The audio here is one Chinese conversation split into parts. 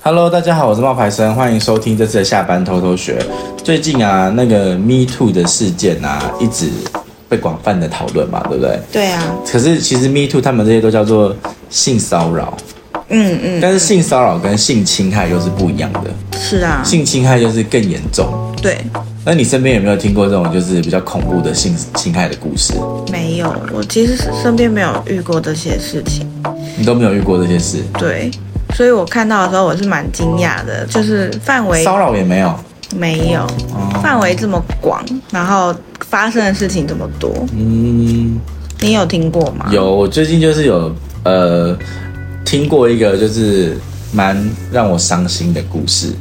Hello，大家好，我是冒牌生，欢迎收听这次的下班偷偷学。最近啊，那个 Me Too 的事件啊，一直被广泛的讨论嘛，对不对？对啊。可是其实 Me Too 他们这些都叫做性骚扰，嗯嗯。但是性骚扰跟性侵害又是不一样的。是啊。性侵害就是更严重。对。那你身边有没有听过这种就是比较恐怖的性侵害的故事？没有，我其实身边没有遇过这些事情。你都没有遇过这些事？对。所以我看到的时候，我是蛮惊讶的，就是范围骚扰也没有，没有，范围这么广，然后发生的事情这么多。嗯，你有听过吗？有，我最近就是有呃听过一个就是蛮让我伤心的故事。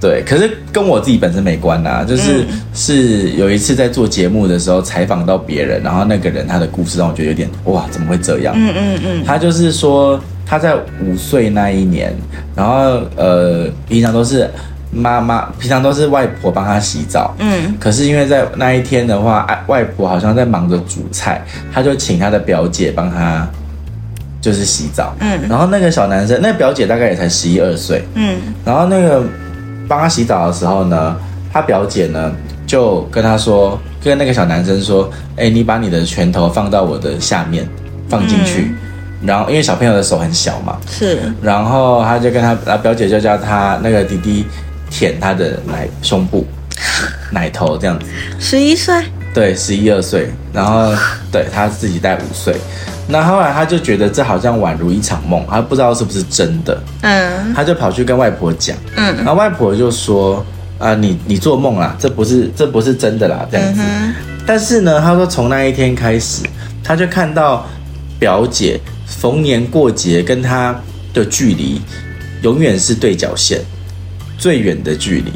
对，可是跟我自己本身没关呐，就是、嗯、是有一次在做节目的时候采访到别人，然后那个人他的故事让我觉得有点哇，怎么会这样？嗯嗯嗯，他就是说。他在五岁那一年，然后呃，平常都是妈妈，平常都是外婆帮他洗澡。嗯。可是因为在那一天的话，外婆好像在忙着煮菜，他就请他的表姐帮他，就是洗澡。嗯。然后那个小男生，那个表姐大概也才十一二岁。嗯。然后那个帮他洗澡的时候呢，他表姐呢就跟他说，跟那个小男生说：“哎，你把你的拳头放到我的下面，放进去。嗯”然后，因为小朋友的手很小嘛，是。然后他就跟他，然后表姐就叫他那个弟弟舔他的奶胸部、奶头这样子。十一岁？对，十一二岁。然后对他自己带五岁。那后来他就觉得这好像宛如一场梦，他不知道是不是真的。嗯。他就跑去跟外婆讲。嗯。然后外婆就说：“啊，你你做梦啦，这不是这不是真的啦，这样子。嗯”但是呢，他说从那一天开始，他就看到表姐。逢年过节跟他的距离，永远是对角线，最远的距离。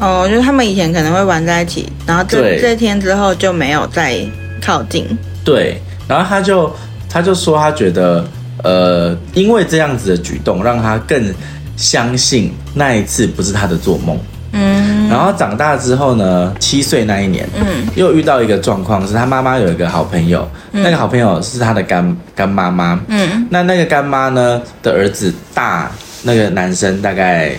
哦，就是他们以前可能会玩在一起，然后这这天之后就没有再靠近。对，然后他就他就说他觉得，呃，因为这样子的举动，让他更相信那一次不是他的做梦。嗯，然后长大之后呢，七岁那一年，嗯，又遇到一个状况，是他妈妈有一个好朋友，嗯、那个好朋友是他的干干妈妈，嗯，那那个干妈呢的儿子大那个男生大概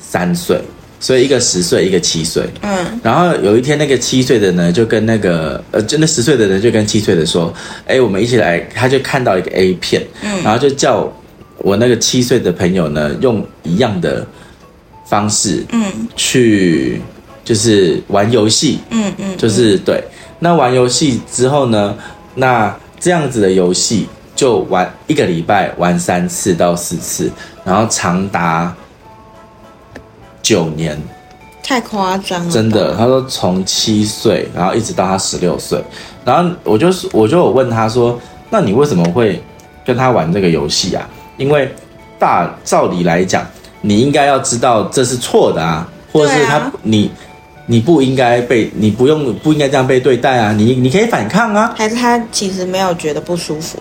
三岁，所以一个十岁，一个七岁，嗯，然后有一天那个七岁的呢就跟那个呃，就那十岁的人就跟七岁的说，哎，我们一起来，他就看到一个 A 片，嗯，然后就叫我那个七岁的朋友呢用一样的。方式，嗯，去就是玩游戏，嗯嗯，就是对。那玩游戏之后呢，那这样子的游戏就玩一个礼拜，玩三次到四次，然后长达九年，太夸张了。真的，他说从七岁，然后一直到他十六岁，然后我就是我就有问他说，那你为什么会跟他玩这个游戏啊？因为大照理来讲。你应该要知道这是错的啊，或者是他、啊、你你不应该被你不用不应该这样被对待啊，你你可以反抗啊。还是他其实没有觉得不舒服？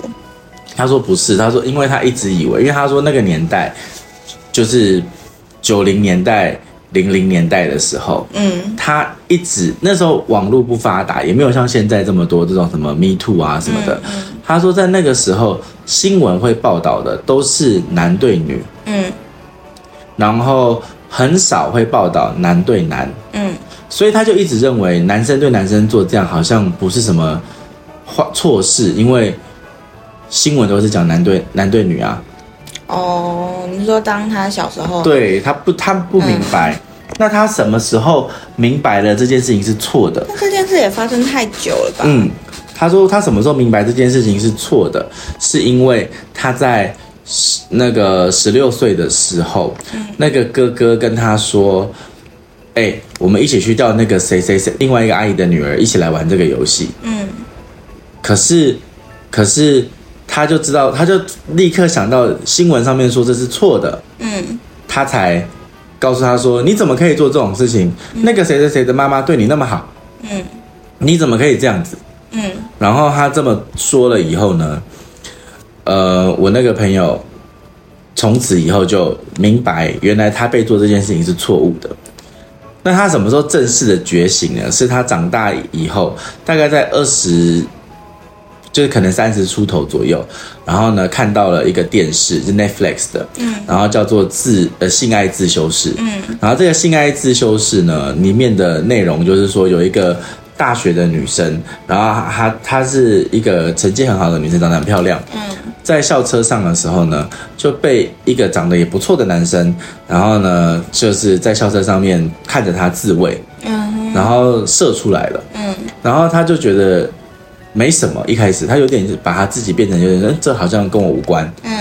他说不是，他说因为他一直以为，因为他说那个年代就是九零年代、零零年代的时候，嗯，他一直那时候网络不发达，也没有像现在这么多这种什么 Me Too 啊什么的。嗯嗯、他说在那个时候新闻会报道的都是男对女，嗯。然后很少会报道男对男，嗯，所以他就一直认为男生对男生做这样好像不是什么坏错事，因为新闻都是讲男对男对女啊。哦，你说当他小时候，对他不他不明白，嗯，那他什么时候明白了这件事情是错的？那这件事也发生太久了吧？嗯，他说他什么时候明白这件事情是错的，是因为他在。那个十六岁的时候，嗯，那个哥哥跟他说：“哎、欸，我们一起去叫那个谁谁谁，另外一个阿姨的女儿一起来玩这个游戏。”嗯，可是，可是他就知道，他就立刻想到新闻上面说这是错的。嗯，他才告诉他说：“你怎么可以做这种事情？嗯，那个谁谁谁的妈妈对你那么好，嗯，你怎么可以这样子？”嗯，然后他这么说了以后呢？呃，我那个朋友从此以后就明白，原来他被做这件事情是错误的。那他什么时候正式的觉醒呢？是他长大以后，大概在二十就是可能三十出头左右，然后呢看到了一个电视，是 Netflix 的，嗯，然后叫做自呃性爱自修室，嗯，然后这个性爱自修室呢里面的内容就是说有一个大学的女生，然后她她是一个成绩很好的女生，长得很漂亮，嗯，在校车上的时候呢就被一个长得也不错的男生，然后呢就是在校车上面看着她自慰，嗯，然后射出来了，嗯，然后她就觉得。没什么，一开始她有点把她自己变成有点，这好像跟我无关。嗯，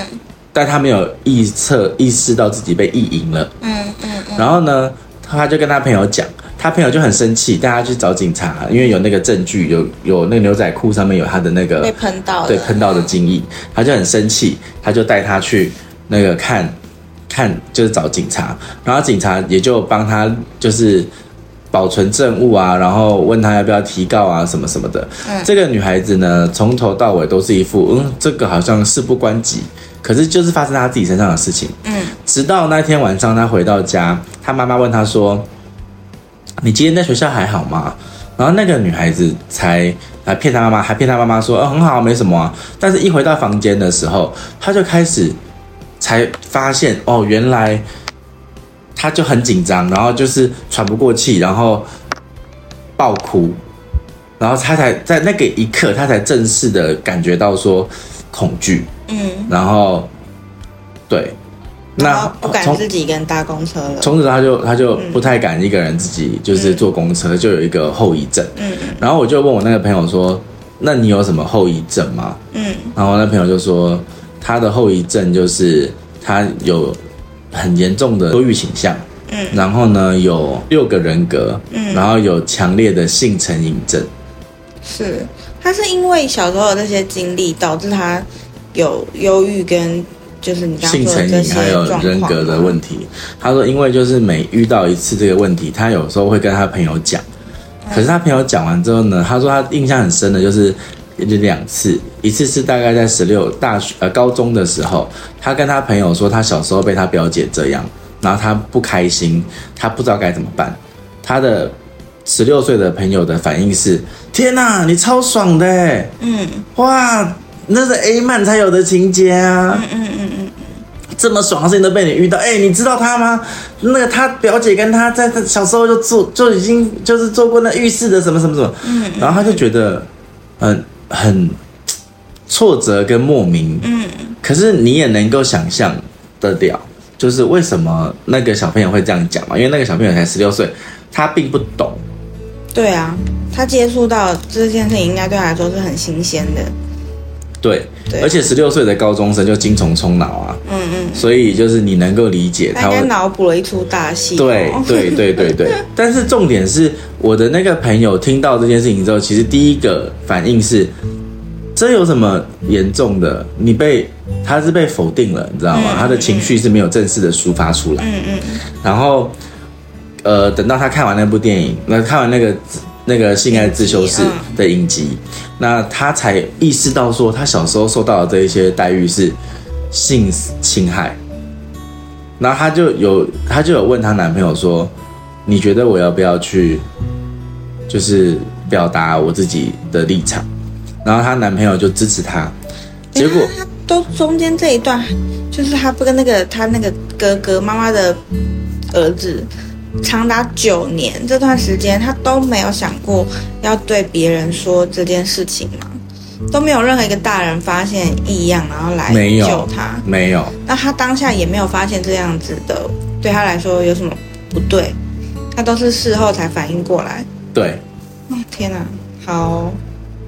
但她没有意测意识到自己被意淫了。嗯嗯，嗯。然后呢，她就跟她朋友讲，他朋友就很生气，带他去找警察，因为有那个证据，有有那个牛仔裤上面有他的那个被喷到，对喷到的精液，他就很生气，他就带他去那个看，看就是找警察，然后警察也就帮他就是。保存证物啊，然后问他要不要提告啊，什么什么的。嗯，这个女孩子呢，从头到尾都是一副嗯，这个好像事不关己，可是就是发生在她自己身上的事情。嗯，直到那天晚上，她回到家，她妈妈问她说：“你今天在学校还好吗？”然后那个女孩子才来骗她妈妈，还骗她妈妈说：“哦，很好，没什么啊。”但是，一回到房间的时候，她就开始才发现哦，原来。她就很紧张，然后就是喘不过气，然后爆哭，然后她才在那个一刻，她才正式的感觉到说恐惧，嗯，然后对，那不敢自己一个人搭公车了。从此他就他就不太敢一个人自己就是坐公车，嗯、就有一个后遗症，嗯，然后我就问我那个朋友说，那你有什么后遗症吗？嗯，然后那朋友就说，他的后遗症就是他有。很严重的忧郁倾向，嗯，然后呢，有六个人格，嗯，然后有强烈的性成瘾症。是，他是因为小时候的这些经历导致他有忧郁跟就是你刚刚说的这些性成瘾还有人格的问题。他说，因为就是每遇到一次这个问题，他有时候会跟他朋友讲，可是他朋友讲完之后呢，他说他印象很深的就是。也就两次，一次是大概在十六大学呃高中的时候，他跟他朋友说他小时候被他表姐这样，然后他不开心，他不知道该怎么办。他的十六岁的朋友的反应是：天哪，你超爽的，嗯，哇，那是 A 漫才有的情节啊，嗯嗯嗯嗯，这么爽的事情都被你遇到，哎，你知道他吗？那个他表姐跟他在他小时候就做就已经就是做过那浴室的什么什么什么，嗯，然后他就觉得，很。很挫折跟莫名，嗯，可是你也能够想象得了，就是为什么那个小朋友会这样讲嘛？因为那个小朋友才十六岁，他并不懂。对啊，他接触到这件事情，应该对他来说是很新鲜的。对，对，而且十六岁的高中生就精虫充脑啊，嗯嗯，所以就是你能够理解他，脑补了一出大戏。对对对对对，但是重点是我的那个朋友听到这件事情之后，其实第一个反应是，这有什么严重的？你被他是被否定了，你知道吗？他的情绪是没有正式的抒发出来。嗯嗯，然后呃，等到他看完那部电影，那看完那个。那个性爱自修室的影集，嗯，那他才意识到说，他小时候受到的这一些待遇是性侵害。然后他就有，他就有问她男朋友说：“你觉得我要不要去，就是表达我自己的立场？”然后她男朋友就支持她。结果他都中间这一段，就是她不跟那个她那个哥哥妈妈的儿子。长达九年这段时间，他都没有想过要对别人说这件事情吗？都没有任何一个大人发现异样，然后来救他。没有。没有。那他当下也没有发现这样子的，对他来说有什么不对？他都是事后才反应过来。对。哦，天哪，好。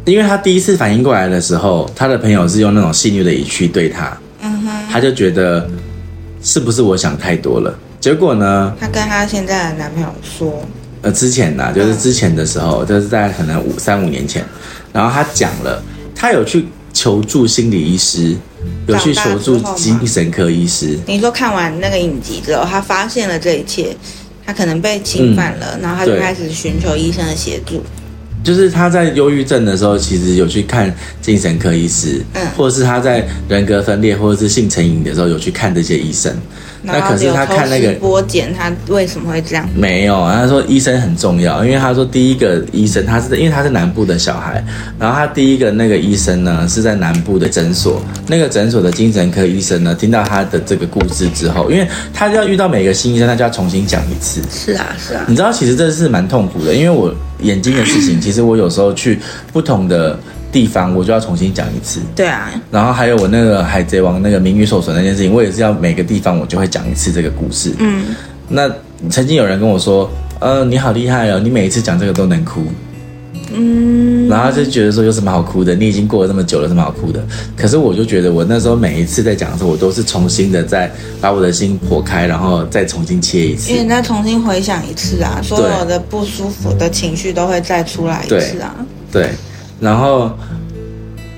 因为他第一次反应过来的时候，他的朋友是用那种戏谑的语气对他，嗯哼，他就觉得是不是我想太多了？结果呢？她跟她现在的男朋友说，呃，之前呢，就是之前的时候，嗯、就是在可能五三五年前，然后她讲了，她有去求助心理医师，有去求助精神科医师。你说看完那个影集之后，她发现了这一切，她可能被侵犯了，嗯、然后她就开始寻求医生的协助。就是他在忧郁症的时候，其实有去看精神科医师，嗯，或者是他在人格分裂或者是性成瘾的时候，有去看这些医生。那可是他看那个剥茧，他为什么会这样？没有，他说医生很重要，因为他说第一个医生他是因为他是南部的小孩，然后他第一个那个医生呢是在南部的诊所，那个诊所的精神科医生呢听到他的这个故事之后，因为他要遇到每个新医生，他就要重新讲一次。是啊，是啊。你知道其实这是蛮痛苦的，因为我眼睛的事情，其实我有时候去不同的。地方我就要重新讲一次，对啊，然后还有我那个海贼王那个名誉受损那件事情，我也是要每个地方我就会讲一次这个故事。嗯，那曾经有人跟我说，呃，你好厉害哦，你每一次讲这个都能哭。嗯，然后就觉得说有什么好哭的？你已经过了那么久了，有什么好哭的？可是我就觉得我那时候每一次在讲的时候，我都是重新的再把我的心剖开，然后再重新切一次，因为你再重新回想一次啊，所有的不舒服的情绪都会再出来一次啊，对。对然后，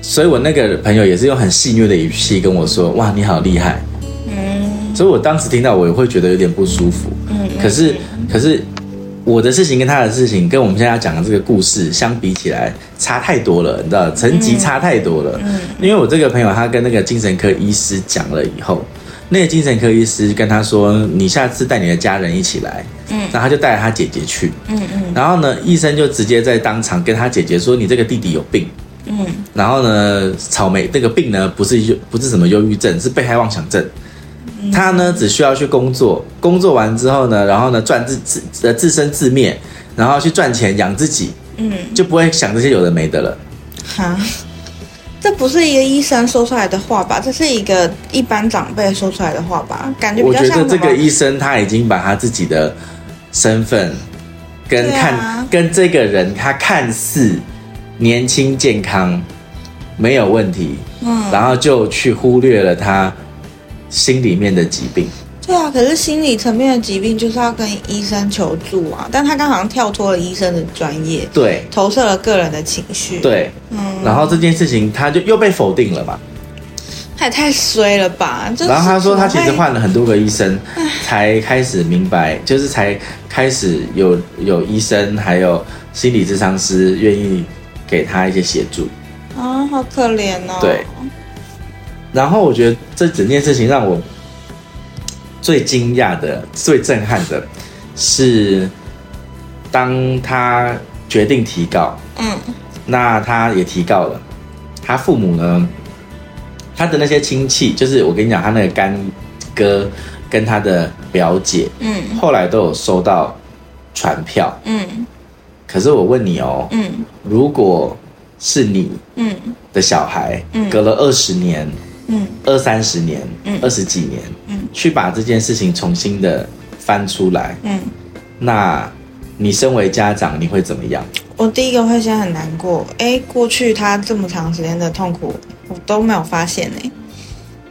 所以我那个朋友也是用很戏谑的语气跟我说：“哇，你好厉害。”嗯，所以我当时听到我也会觉得有点不舒服。嗯，可是，可是我的事情跟他的事情跟我们现在要讲的这个故事相比起来差太多了，你知道，层级差太多了。嗯，因为我这个朋友他跟那个精神科医师讲了以后，那个精神科医师跟他说：“你下次带你的家人一起来。”嗯，然后他就带着他姐姐去。嗯嗯，然后呢，医生就直接在当场跟他姐姐说：“你这个弟弟有病。”嗯，然后呢，草莓这个病呢，不是忧不是什么忧郁症，是被害妄想症。他呢，只需要去工作，工作完之后呢，然后呢，赚自自呃自生自灭，然后去赚钱养自己。嗯，就不会想这些有的没的了。哈。这不是一个医生说出来的话吧？这是一个一般长辈说出来的话吧？感觉比较像。我觉得这个医生他已经把他自己的身份跟看、啊、跟这个人，他看似年轻健康没有问题，嗯，然后就去忽略了他心里面的疾病。对啊，可是心理层面的疾病就是要跟医生求助啊，但他刚好像跳脱了医生的专业，对，投射了个人的情绪，对，嗯，然后这件事情他就又被否定了嘛，他也太衰了吧！然后他说他其实换了很多个医生，才开始明白，就是才开始有有医生还有心理咨商师愿意给他一些协助啊，好可怜哦。对，然后我觉得这整件事情让我。最惊讶的、最震撼的，是当他决定提告，嗯，那他也提告了。他父母呢，他的那些亲戚，就是我跟你讲，他那个干哥跟他的表姐，嗯，后来都有收到传票，嗯。可是我问你哦，嗯，如果是你，嗯，的小孩，嗯，隔了二十年。嗯，二三十年，嗯，二十几年，嗯，去把这件事情重新的翻出来，嗯，那你身为家长，你会怎么样？我第一个会先很难过，哎，过去他这么长时间的痛苦，我都没有发现哎。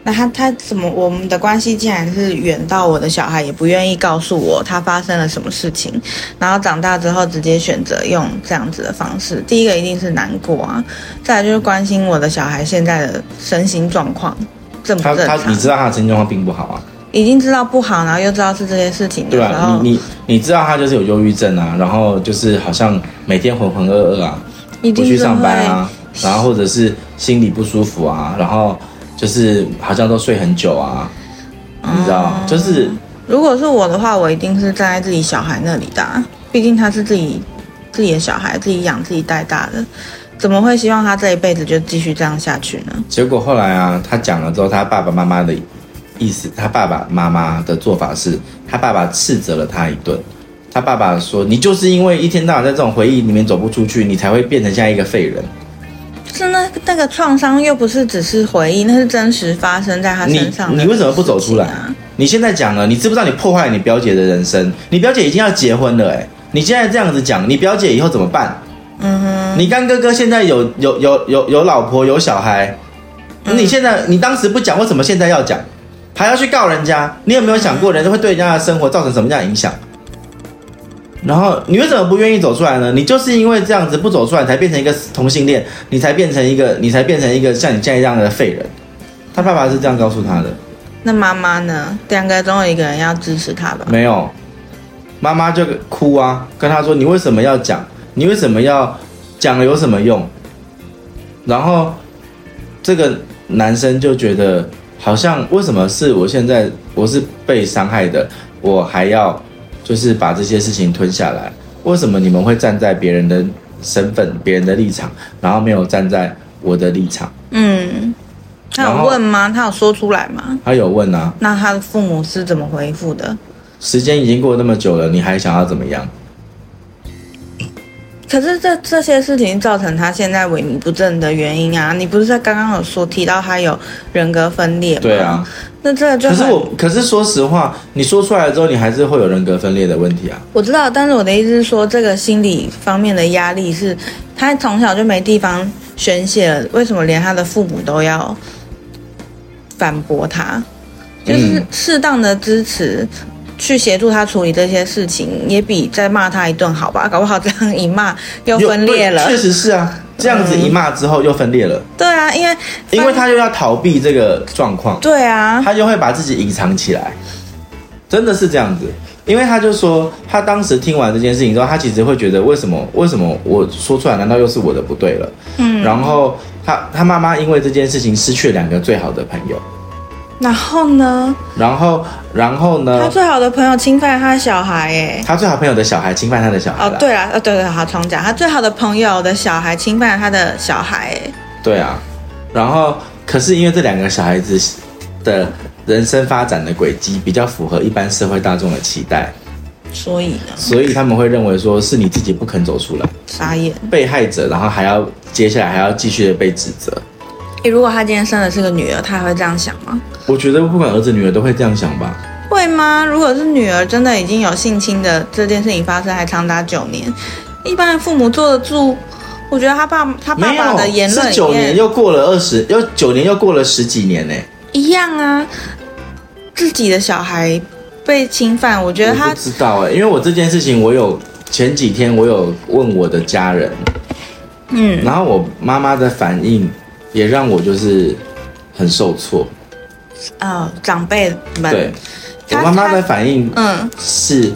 那他他怎么我们的关系竟然是远到我的小孩也不愿意告诉我他发生了什么事情，然后长大之后直接选择用这样子的方式。第一个一定是难过啊，再来就是关心我的小孩现在的身心状况正不正常。你知道他的身心状况并不好啊，已经知道不好，然后又知道是这件事情的时候，对啊，你你你知道他就是有忧郁症啊，然后就是好像每天浑浑噩噩啊，不去上班啊，然后或者是心里不舒服啊，然后。就是好像都睡很久啊，你知道？嗯、就是如果是我的话，我一定是站在自己小孩那里的，毕竟他是自己自己的小孩，自己养自己带大的，怎么会希望他这一辈子就继续这样下去呢？结果后来啊，他讲了之后，他爸爸妈妈的意思，他爸爸妈妈的做法是，他爸爸斥责了他一顿。他爸爸说：“你就是因为一天到晚在这种回忆里面走不出去，你才会变成像一个废人。”是那那个创伤又不是只是回忆，那是真实发生在他身上的。你你为什么不走出来啊？你现在讲了，你知不知道你破坏了你表姐的人生？你表姐已经要结婚了，哎，你现在这样子讲，你表姐以后怎么办？嗯哼，你干哥哥现在有有有有有老婆有小孩，你现在你当时不讲，为什么现在要讲？还要去告人家？你有没有想过，人家会对人家的生活造成什么样的影响？然后你为什么不愿意走出来呢？你就是因为这样子不走出来，才变成一个同性恋，你才变成一个，你才变成一个像你现在这样的废人。他爸爸是这样告诉他的。那妈妈呢？两个总有一个人要支持他吧？没有，妈妈就哭啊，跟他说：“你为什么要讲？你为什么要讲了有什么用？然后这个男生就觉得，好像为什么是我现在我是被伤害的，我还要就是把这些事情吞下来？为什么你们会站在别人的身份、别人的立场，然后没有站在我的立场？嗯，他有问吗？他有说出来吗？他有问啊。那他的父母是怎么回复的？时间已经过那么久了，你还想要怎么样？可是这这些事情造成他现在萎靡不振的原因啊，你不是在刚刚有说提到他有人格分裂吗？对啊，那这个就可是我，可是说实话，你说出来之后，你还是会有人格分裂的问题啊。我知道，但是我的意思是说，这个心理方面的压力是他从小就没地方宣泄了，为什么连他的父母都要反驳他？就是适当的支持。嗯去协助他处理这些事情，也比再骂他一顿好吧？搞不好这样一骂又分裂了。确实是啊，这样子一骂之后又分裂了。嗯、对啊，因为因为他又要逃避这个状况。对啊，他就会把自己隐藏起来，真的是这样子。因为他就说，他当时听完这件事情之后，他其实会觉得，为什么为什么我说出来，难道又是我的不对了？嗯。然后他他妈妈因为这件事情失去了两个最好的朋友。然后呢？然后，然后呢？他最好的朋友侵犯他的小孩，哎，他最好朋友的小孩侵犯他的小孩。哦，对了，呃，对对，好重讲，他最好的朋友的小孩侵犯他的小孩，哎，对啊。然后，可是因为这两个小孩子的人生发展的轨迹比较符合一般社会大众的期待，所以呢，所以他们会认为说是你自己不肯走出来，傻眼，被害者，然后还要接下来还要继续的被指责。诶，如果他今天生的是个女儿，他还会这样想吗？我觉得不管儿子女儿都会这样想吧。会吗？如果是女儿，真的已经有性侵的这件事情发生，还长达九年，一般的父母坐得住？我觉得他爸他爸爸的言论，是九年又过了二十，又九年又过了十几年呢。一样啊，自己的小孩被侵犯，我觉得他不知道哎，因为我这件事情，我有前几天我有问我的家人，嗯，然后我妈妈的反应。也让我就是很受挫，啊、哦，长辈们，对，我妈妈的反应，嗯，是，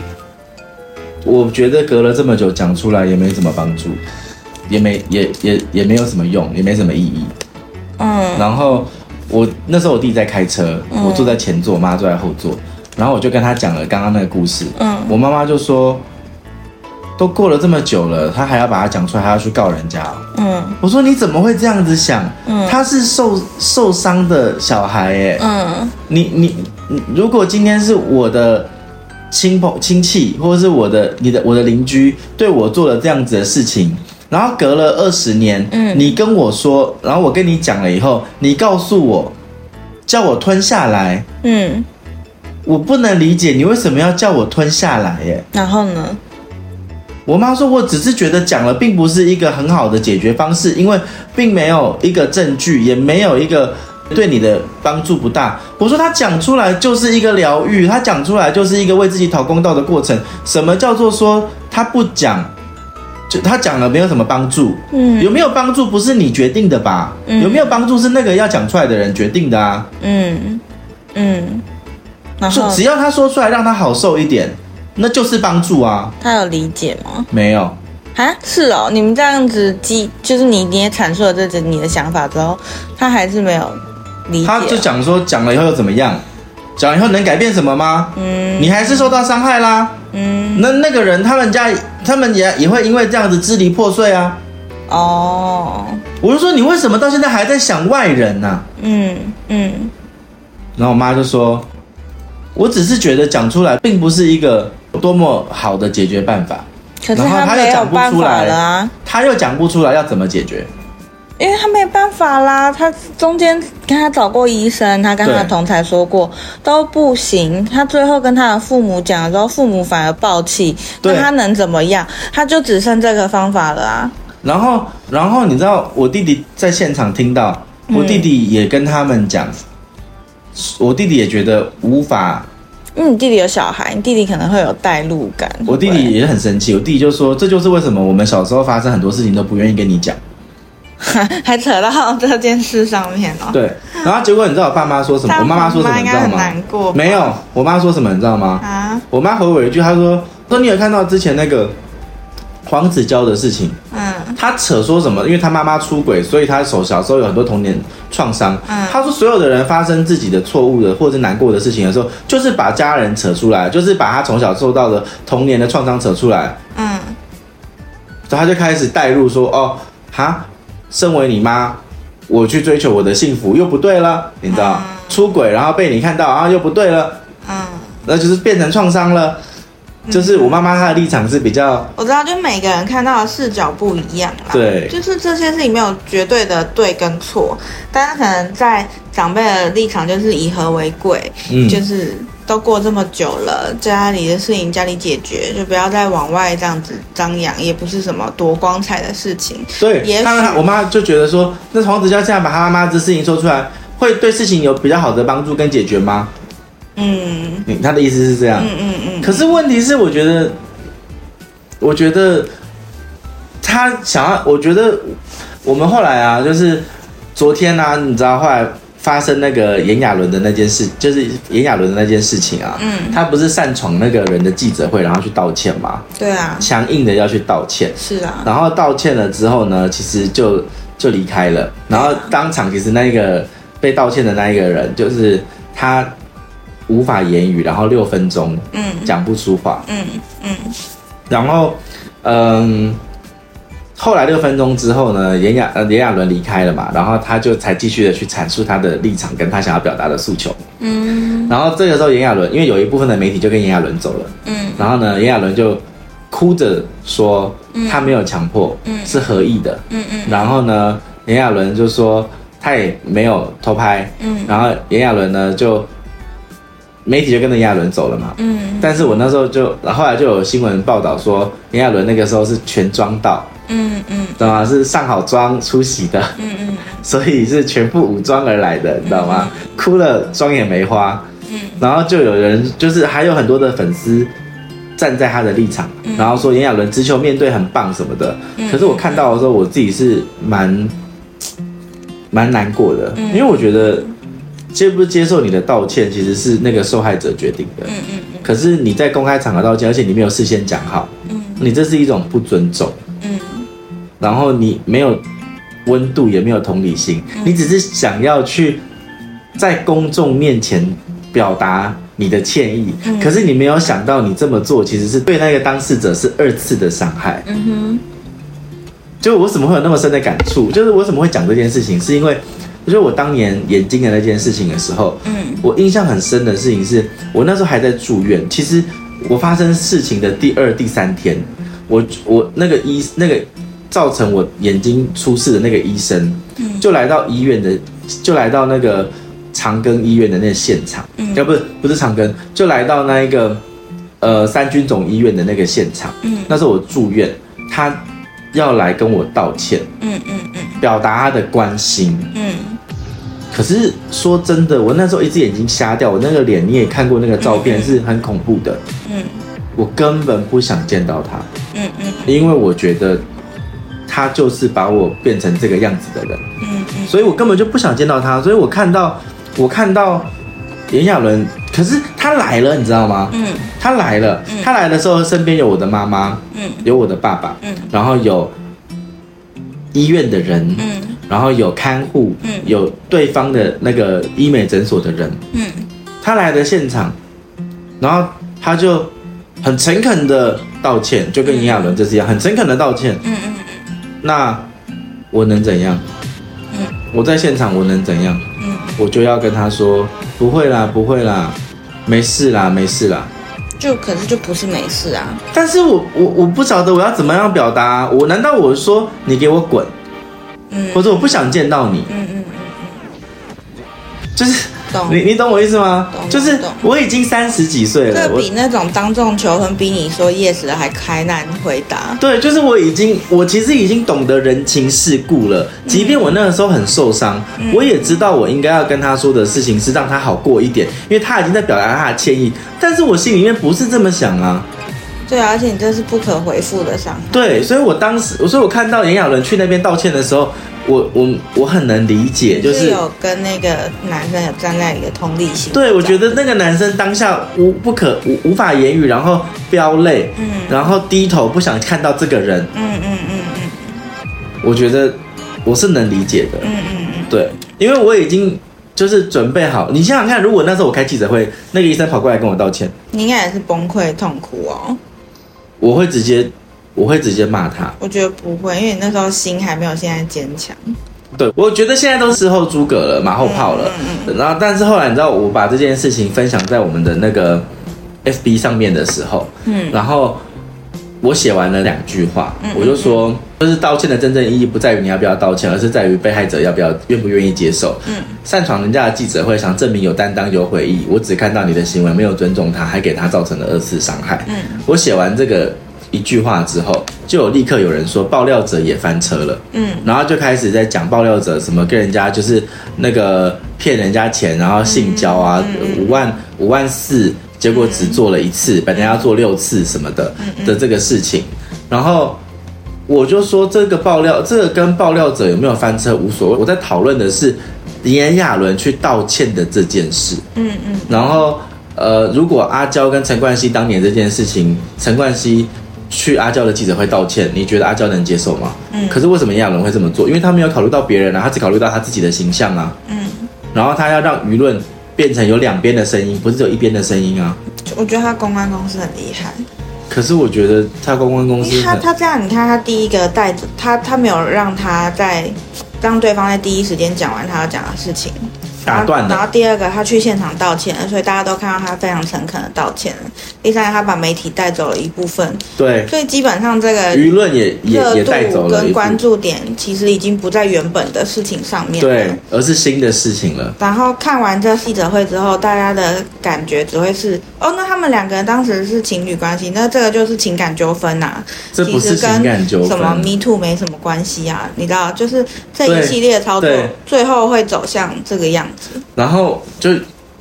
我觉得隔了这么久讲出来也没什么帮助，也没也也也没有什么用，也没什么意义，嗯，然后我那时候我弟在开车，我坐在前座，我妈坐在后座，然后我就跟他讲了刚刚那个故事，嗯，我妈妈就说。都过了这么久了，他还要把它讲出来，还要去告人家。嗯，我说你怎么会这样子想？嗯，他是受受伤的小孩，哎，嗯，你你如果今天是我的亲朋亲戚，或者是我的你的我的邻居对我做了这样子的事情，然后隔了二十年，嗯，你跟我说，然后我跟你讲了以后，你告诉我叫我吞下来，嗯，我不能理解你为什么要叫我吞下来，耶。然后呢？我妈说：“我只是觉得讲了并不是一个很好的解决方式，因为并没有一个证据，也没有一个对你的帮助不大。”我说：“他讲出来就是一个疗愈，他讲出来就是一个为自己讨公道的过程。什么叫做说他不讲，就他讲了没有什么帮助？嗯，有没有帮助不是你决定的吧？嗯，有没有帮助是那个要讲出来的人决定的啊？嗯嗯，然后只要他说出来，让他好受一点。”那就是帮助啊！他有理解吗？没有啊，是哦。你们这样子记，就是你你也阐述了这这你的想法之后，他还是没有理解。他就讲说，讲了以后又怎么样？讲了以后能改变什么吗？嗯，你还是受到伤害啦。嗯，那那个人他们家他们也也会因为这样子支离破碎啊。哦，我就说你为什么到现在还在想外人呢？嗯嗯。然后我妈就说，我只是觉得讲出来并不是一个。多么好的解决办法，可是他没有办法了啊！他又讲不出来要怎么解决，因为他没办法啦。他中间跟他找过医生，他跟他同才说过都不行。他最后跟他的父母讲了之后，父母反而爆气，那他能怎么样？他就只剩这个方法了啊！然后，然后你知道，我弟弟在现场听到，我弟弟也跟他们讲，我弟弟也觉得无法。因为你弟弟有小孩，你弟弟可能会有代入感。我弟弟也很生气，我弟弟就说：“这就是为什么我们小时候发生很多事情都不愿意跟你讲，还扯到这件事上面哦。”对，然后结果你知道我爸妈说什么？我妈妈说什么？你知道吗？难过没有，我妈说什么？你知道吗？啊！我妈回我一句，她说：“说你有看到之前那个黄子佼的事情？嗯，他扯说什么？因为他妈妈出轨，所以他手小时候有很多童年创伤。嗯，他说所有的人发生自己的错误的或者难过的事情的时候，就是把家人扯出来，就是把他从小受到的童年的创伤扯出来。嗯，所以他就开始带入说：“哦，哈，身为你妈，我去追求我的幸福又不对了，你知道，嗯、出轨然后被你看到，然后又不对了。嗯，那就是变成创伤了。”就是我妈妈她的立场是比较，我知道，就每个人看到的视角不一样啦。对，就是这些事情没有绝对的对跟错，但是可能在长辈的立场就是以和为贵，嗯，就是都过这么久了，家里的事情家里解决，就不要再往外这样子张扬，也不是什么多光彩的事情。对，也许我妈就觉得说，那黄子佼这样把他妈妈的事情说出来，会对事情有比较好的帮助跟解决吗？嗯，他的意思是这样。嗯嗯嗯。嗯，可是问题是，我觉得，我觉得他想要，我觉得我们后来啊，就是昨天呢、啊，你知道后来发生那个炎亚纶的那件事，就是炎亚纶的那件事情啊。嗯。他不是擅闯那个人的记者会，然后去道歉吗？对啊。强硬的要去道歉。是啊。然后道歉了之后呢，其实就就离开了。然后当场其实那个被道歉的那一个人，就是他。无法言语，然后六分钟，嗯，讲不出话，嗯嗯，然后，嗯，后来六分钟之后呢，炎亚呃炎亚纶离开了嘛，然后他就才继续的去阐述他的立场跟他想要表达的诉求，嗯，然后这个时候炎亚纶因为有一部分的媒体就跟炎亚纶走了，嗯，然后呢，炎亚纶就哭着说他没有强迫，嗯，是合意的，嗯嗯，然后呢，炎亚纶就说他也没有偷拍，嗯，然后炎亚纶呢就。媒体就跟着炎亚纶走了嘛，嗯，但是我那时候就，后来就有新闻报道说，炎亚纶那个时候是全妆到，嗯嗯，知道吗？是上好妆出席的，嗯嗯，所以是全副武装而来的，你知道吗？嗯、哭了妆也没花，嗯，然后就有人就是还有很多的粉丝站在他的立场，嗯、然后说炎亚纶直球面对很棒什么的，嗯、可是我看到的时候，我自己是蛮蛮难过的，嗯、因为我觉得。接不接受你的道歉，其实是那个受害者决定的。嗯嗯嗯。可是你在公开场合道歉，而且你没有事先讲好，嗯，你这是一种不尊重。嗯。然后你没有温度，也没有同理心，嗯，你只是想要去在公众面前表达你的歉意，嗯，可是你没有想到你这么做其实是对那个当事者是二次的伤害。嗯哼。就我怎么会有那么深的感触？就是我怎么会讲这件事情，是因为。就是我当年眼睛的那件事情的时候，嗯，我印象很深的事情是，我那时候还在住院。其实我发生事情的第二、第三天，我我那个医那个造成我眼睛出事的那个医生，嗯，就来到医院的，就来到那个长庚医院的那个现场，嗯，要不是不是长庚，就来到那一个呃三军总医院的那个现场，嗯，那时候我住院，他要来跟我道歉，嗯嗯嗯，表达他的关心，嗯。可是说真的，我那时候一只眼睛瞎掉，我那个脸你也看过那个照片，是很恐怖的。嗯，我根本不想见到他。嗯嗯，因为我觉得他就是把我变成这个样子的人。嗯嗯，所以我根本就不想见到他。所以我看到我看到炎亚纶，可是他来了，你知道吗？嗯，他来了。他来的时候身边有我的妈妈，嗯，有我的爸爸，嗯，然后有医院的人，嗯。然后有看护，嗯，有对方的那个医美诊所的人，嗯，他来的现场，然后他就很诚恳的道歉，就跟炎亚纶这是一样，很诚恳的道歉，嗯嗯嗯，那我能怎样？嗯，我在现场我能怎样？嗯，我就要跟他说，不会啦，不会啦，没事啦，没事啦，就可是就不是没事啊，但是我我我不晓得我要怎么样表达，我难道我说你给我滚？嗯。或者我不想见到你，嗯嗯嗯，就是懂你你懂我意思吗？就是我已经三十几岁了，这比那种当众求婚逼你说 yes 的还开难回答。对，就是我已经我其实已经懂得人情世故了，即便我那个时候很受伤，嗯、我也知道我应该要跟他说的事情是让他好过一点，因为他已经在表达他的歉意，但是我心里面不是这么想啊。对啊，而且你这是不可回复的伤害。对，所以我当时，所以我看到炎亚纶去那边道歉的时候，我我我很能理解，就是，是有跟那个男生有站在一个同理心。对，我觉得那个男生当下无不可无无法言语，然后飙泪，嗯，然后低头不想看到这个人，嗯嗯嗯嗯，我觉得我是能理解的。嗯嗯嗯，对，因为我已经就是准备好。你想想看，如果那时候我开记者会，那个医生跑过来跟我道歉，你应该也是崩溃痛哭哦。我会直接，我会直接骂他。我觉得不会，因为你那时候心还没有现在坚强。对，我觉得现在都是事后诸葛了，马后炮了。嗯嗯。然后，但是后来你知道，我把这件事情分享在我们的那个 FB 上面的时候，嗯，然后我写完了两句话，嗯，我就说，就是道歉的真正意义不在于你要不要道歉，而是在于被害者要不要愿不愿意接受。嗯，擅闯人家的记者会，想证明有担当有悔意，我只看到你的行为没有尊重他，还给他造成了二次伤害。嗯，我写完这个。一句话之后，就有立刻有人说爆料者也翻车了，嗯，然后就开始在讲爆料者什么跟人家就是那个骗人家钱，然后性交啊，五万五万四，结果只做了一次，本来要做六次什么的的这个事情，然后我就说这个爆料，这个跟爆料者有没有翻车无所谓，我在讨论的是炎亚纶去道歉的这件事，嗯嗯，然后呃，如果阿娇跟陈冠希当年这件事情，陈冠希。去阿娇的记者会道歉，你觉得阿娇能接受吗？嗯。可是为什么炎亚纶会这么做？因为他没有考虑到别人啊，他只考虑到他自己的形象啊。嗯。然后他要让舆论变成有两边的声音，不是只有一边的声音啊。我觉得他公关公司很厉害。可是我觉得他公关公司，他他这样，你看他第一个带着他，他没有让他在让对方在第一时间讲完他要讲的事情。打断，然后第二个，他去现场道歉，所以大家都看到他非常诚恳的道歉。第三个，他把媒体带走了一部分，对，所以基本上这个舆论也也也带走了，跟关注点其实已经不在原本的事情上面，对，而是新的事情了。然后看完这记者会之后，大家的感觉只会是，哦，那他们两个人当时是情侣关系，那这个就是情感纠纷呐，这不是情感纠纷，什么 Me Too 没什么关系啊，你知道，就是这一系列操作，最后会走向这个样子。然后就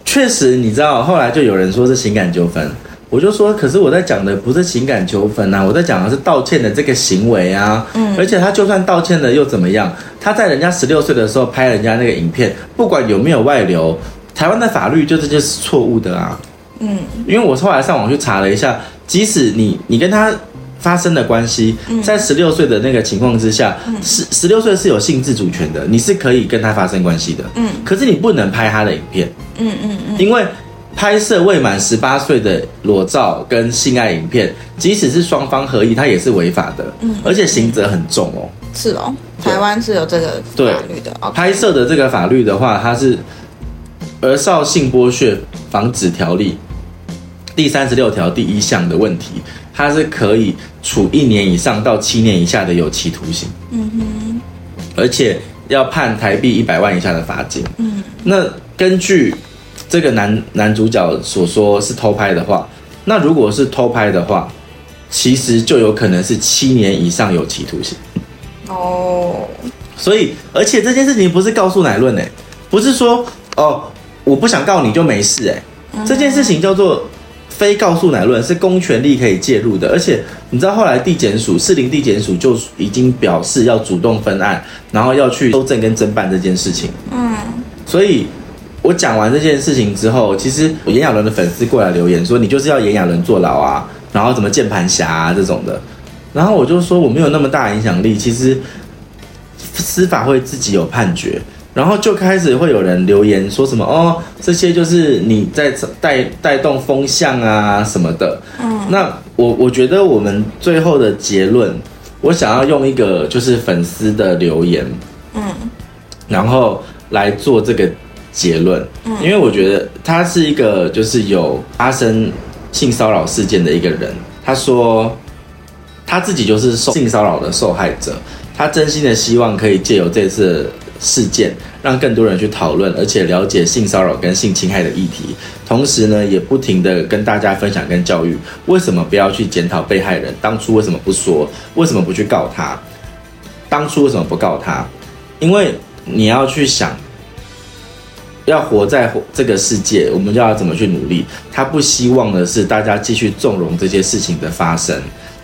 确实，你知道，后来就有人说是情感纠纷，我就说，可是我在讲的不是情感纠纷啊，我在讲的是道歉的这个行为啊。嗯，而且他就算道歉了又怎么样？他在人家十六岁的时候拍人家那个影片，不管有没有外流，台湾的法律就这就是错误的啊。嗯，因为我后来上网去查了一下，即使你你跟他。发生的关系，在十六岁的那个情况之下，十十六岁是有性自主权的，你是可以跟他发生关系的。嗯，可是你不能拍他的影片。嗯嗯嗯，因为拍摄未满十八岁的裸照跟性爱影片，即使是双方合意，它也是违法的。嗯，而且刑责很重哦。是哦，台湾是有这个法律的。拍摄的这个法律的话，它是《儿少性剥削防止条例》第三十六条第一项的问题。他是可以处一年以上到七年以下的有期徒刑，嗯哼，而且要判台币一百万以下的罚金。嗯，那根据这个男男主角所说是偷拍的话，那如果是偷拍的话，其实就有可能是七年以上有期徒刑。哦，所以而且这件事情不是告诉乃论诶，不是说哦我不想告你就没事诶，嗯，这件事情叫做。非告诉乃论是公权力可以介入的，而且你知道后来地检署、士林地检署就已经表示要主动分案，然后要去搜证跟侦办这件事情。嗯，所以我讲完这件事情之后，其实炎亚纶的粉丝过来留言说，你就是要炎亚纶坐牢啊，然后怎么键盘侠啊这种的，然后我就说我没有那么大影响力，其实司法会自己有判决。然后就开始会有人留言说什么哦，这些就是你在带带动风向啊什么的。嗯，那我我觉得我们最后的结论，我想要用一个就是粉丝的留言，嗯，然后来做这个结论。嗯，因为我觉得他是一个就是有发生性骚扰事件的一个人，他说他自己就是受性骚扰的受害者，他真心的希望可以借由这次。事件让更多人去讨论，而且了解性骚扰跟性侵害的议题，同时呢，也不停地跟大家分享跟教育，为什么不要去检讨被害人？当初为什么不说？为什么不去告他？当初为什么不告他？因为你要去想，要活在这个世界，我们就要怎么去努力？他不希望的是大家继续纵容这些事情的发生。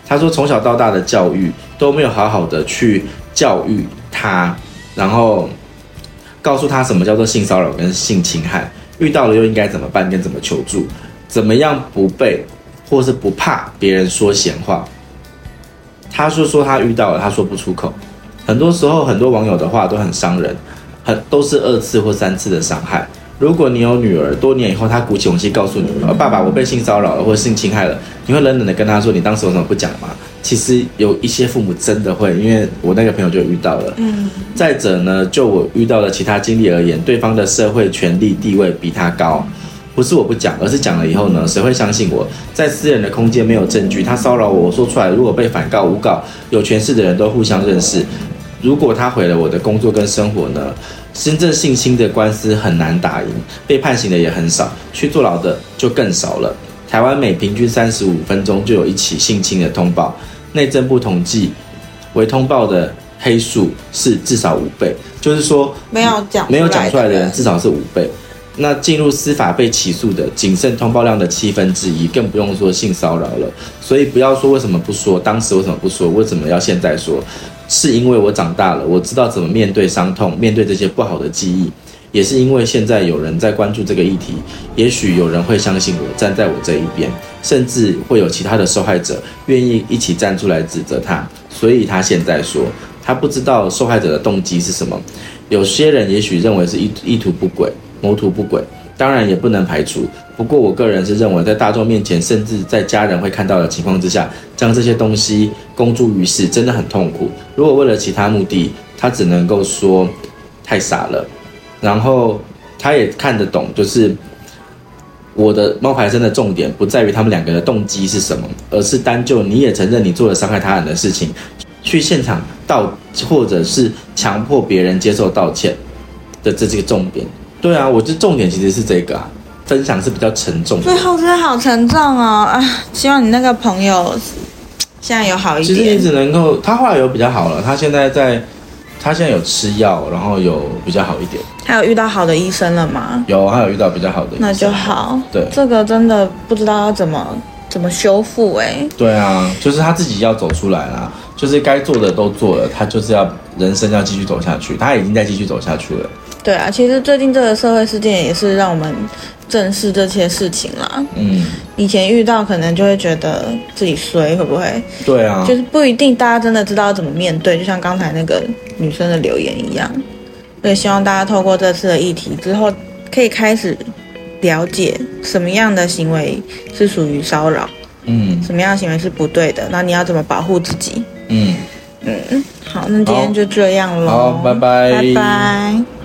他说，从小到大的教育都没有好好的去教育他。然后告诉他什么叫做性骚扰跟性侵害，遇到了又应该怎么办，跟怎么求助，怎么样不被或是不怕别人说闲话。他说说他遇到了，他说不出口，很多时候，很多网友的话都很伤人，很都是二次或三次的伤害。如果你有女儿，多年以后她鼓起勇气告诉你，爸爸，我被性骚扰了，或性侵害了，你会冷冷的跟她说，你当时为什么不讲吗？其实有一些父母真的会，因为我那个朋友就遇到了。嗯。再者呢，就我遇到的其他经历而言，对方的社会权力地位比他高，不是我不讲，而是讲了以后呢，谁会相信我？在私人的空间没有证据，他骚扰我，我说出来，如果被反告、诬告，有权势的人都互相认识。如果他毁了我的工作跟生活呢？真正性侵的官司很难打赢，被判刑的也很少，去坐牢的就更少了。台湾每平均三十五分钟就有一起性侵的通报，内政部统计，未通报的黑数是至少五倍，就是说没有讲没有讲出来的人至少是五倍。那进入司法被起诉的仅剩通报量的七分之一，更不用说性骚扰了。所以不要说为什么不说，当时为什么不说，为什么要现在说？是因为我长大了，我知道怎么面对伤痛，面对这些不好的记忆。也是因为现在有人在关注这个议题，也许有人会相信我，站在我这一边，甚至会有其他的受害者愿意一起站出来指责他。所以他现在说，他不知道受害者的动机是什么。有些人也许认为是意意图不轨。谋图不轨，当然也不能排除。不过，我个人是认为，在大众面前，甚至在家人会看到的情况之下，将这些东西公诸于世，真的很痛苦。如果为了其他目的，他只能够说太傻了。然后，他也看得懂，就是我的冒牌生的重点不在于他们两个的动机是什么，而是单就你也承认你做了伤害他人的事情，去现场道，或者是强迫别人接受道歉的这几个重点。对啊，我觉得重点其实是这个啊，分享是比较沉重的。最后真的好沉重哦啊！希望你那个朋友现在有好一点。其实你只能够，他后来有比较好了，他现在在，他现在有吃药，然后有比较好一点。他有遇到好的医生了吗？有，他有遇到比较好的医生。那就好。对，这个真的不知道要怎么怎么修复哎。对啊，就是他自己要走出来啦，就是该做的都做了，他就是要人生要继续走下去，他已经在继续走下去了。对啊，其实最近这个社会事件也是让我们正视这些事情啦。嗯，以前遇到可能就会觉得自己衰，会不会？对啊，就是不一定大家真的知道怎么面对，就像刚才那个女生的留言一样。所以希望大家透过这次的议题之后，可以开始了解什么样的行为是属于骚扰，嗯，什么样的行为是不对的，那你要怎么保护自己？嗯嗯，好，那今天就这样喽。好，拜拜，拜拜。